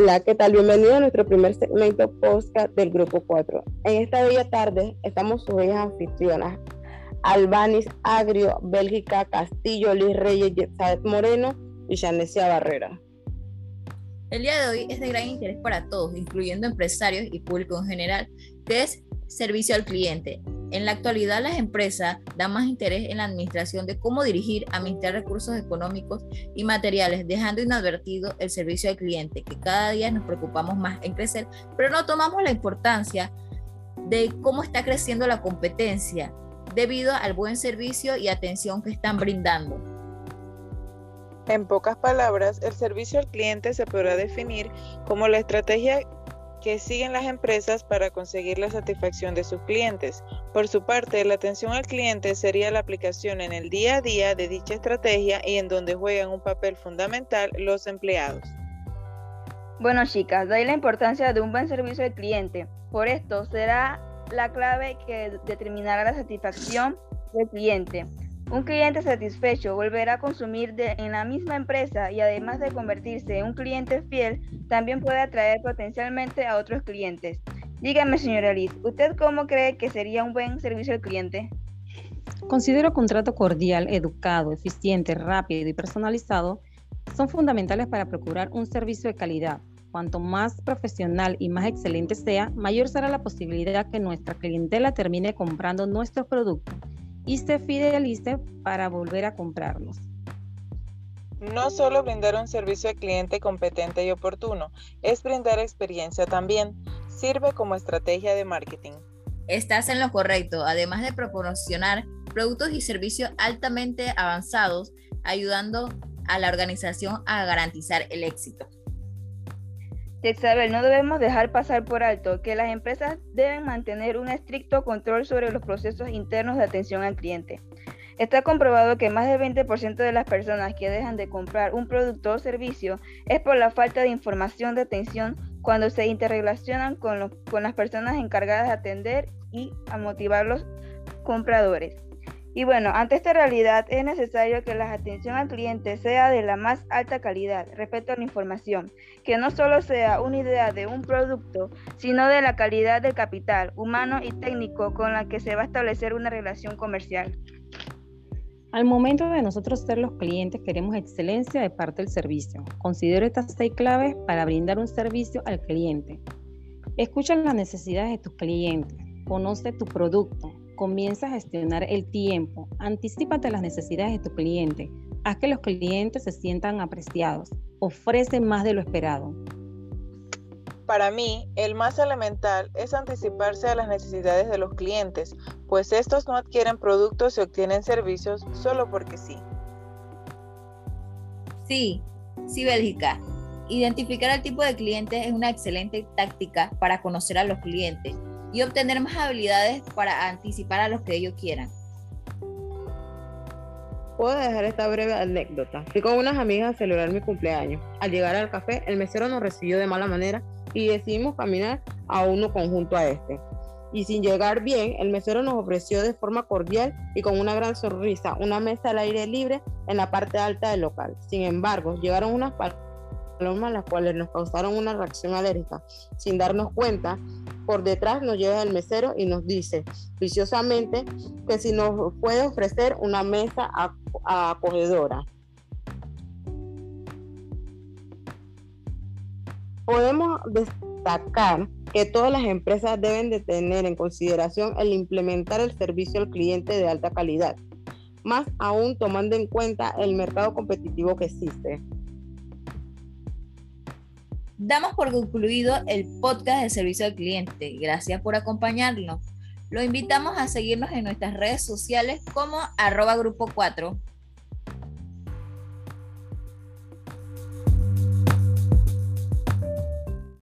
Hola, ¿qué tal? Bienvenido a nuestro primer segmento podcast del Grupo 4. En esta bella tarde estamos sus bellas anfitrionas, Albanis Agrio, Bélgica Castillo, Liz Reyes, Yetzadet Moreno y Janesia Barrera. El día de hoy es de gran interés para todos, incluyendo empresarios y público en general, que es servicio al cliente. En la actualidad las empresas dan más interés en la administración de cómo dirigir, administrar recursos económicos y materiales, dejando inadvertido el servicio al cliente, que cada día nos preocupamos más en crecer, pero no tomamos la importancia de cómo está creciendo la competencia debido al buen servicio y atención que están brindando. En pocas palabras, el servicio al cliente se podrá definir como la estrategia que siguen las empresas para conseguir la satisfacción de sus clientes. Por su parte, la atención al cliente sería la aplicación en el día a día de dicha estrategia y en donde juegan un papel fundamental los empleados. Bueno chicas, de ahí la importancia de un buen servicio al cliente. Por esto será la clave que determinará la satisfacción del cliente. Un cliente satisfecho volverá a consumir en la misma empresa y además de convertirse en un cliente fiel, también puede atraer potencialmente a otros clientes. Dígame, señora Liz, ¿usted cómo cree que sería un buen servicio al cliente? Considero que un trato cordial, educado, eficiente, rápido y personalizado son fundamentales para procurar un servicio de calidad. Cuanto más profesional y más excelente sea, mayor será la posibilidad que nuestra clientela termine comprando nuestros productos y se fidelice para volver a comprarnos. No solo brindar un servicio al cliente competente y oportuno, es brindar experiencia también. Sirve como estrategia de marketing. Estás en lo correcto, además de proporcionar productos y servicios altamente avanzados, ayudando a la organización a garantizar el éxito. Isabel, no debemos dejar pasar por alto que las empresas deben mantener un estricto control sobre los procesos internos de atención al cliente. Está comprobado que más del 20% de las personas que dejan de comprar un producto o servicio es por la falta de información de atención cuando se interrelacionan con, con las personas encargadas de atender y a motivar los compradores. Y bueno, ante esta realidad es necesario que la atención al cliente sea de la más alta calidad respecto a la información, que no solo sea una idea de un producto, sino de la calidad del capital humano y técnico con la que se va a establecer una relación comercial. Al momento de nosotros ser los clientes, queremos excelencia de parte del servicio. Considero estas seis claves para brindar un servicio al cliente. Escucha las necesidades de tus clientes, conoce tu producto, Comienza a gestionar el tiempo. Anticípate las necesidades de tu cliente. Haz que los clientes se sientan apreciados. Ofrece más de lo esperado. Para mí, el más elemental es anticiparse a las necesidades de los clientes, pues estos no adquieren productos y obtienen servicios solo porque sí. Sí, sí, Bélgica. Identificar el tipo de cliente es una excelente táctica para conocer a los clientes y obtener más habilidades para anticipar a los que ellos quieran. Puedo dejar esta breve anécdota. Fui con unas amigas a celebrar mi cumpleaños. Al llegar al café, el mesero nos recibió de mala manera y decidimos caminar a uno conjunto a este. Y sin llegar bien, el mesero nos ofreció de forma cordial y con una gran sonrisa una mesa al aire libre en la parte alta del local. Sin embargo, llegaron unas palomas las cuales nos causaron una reacción alérgica. Sin darnos cuenta, por detrás nos llega el mesero y nos dice viciosamente que si nos puede ofrecer una mesa acogedora. Podemos destacar que todas las empresas deben de tener en consideración el implementar el servicio al cliente de alta calidad, más aún tomando en cuenta el mercado competitivo que existe. Damos por concluido el podcast de servicio al cliente. Gracias por acompañarnos. Lo invitamos a seguirnos en nuestras redes sociales como arroba grupo 4.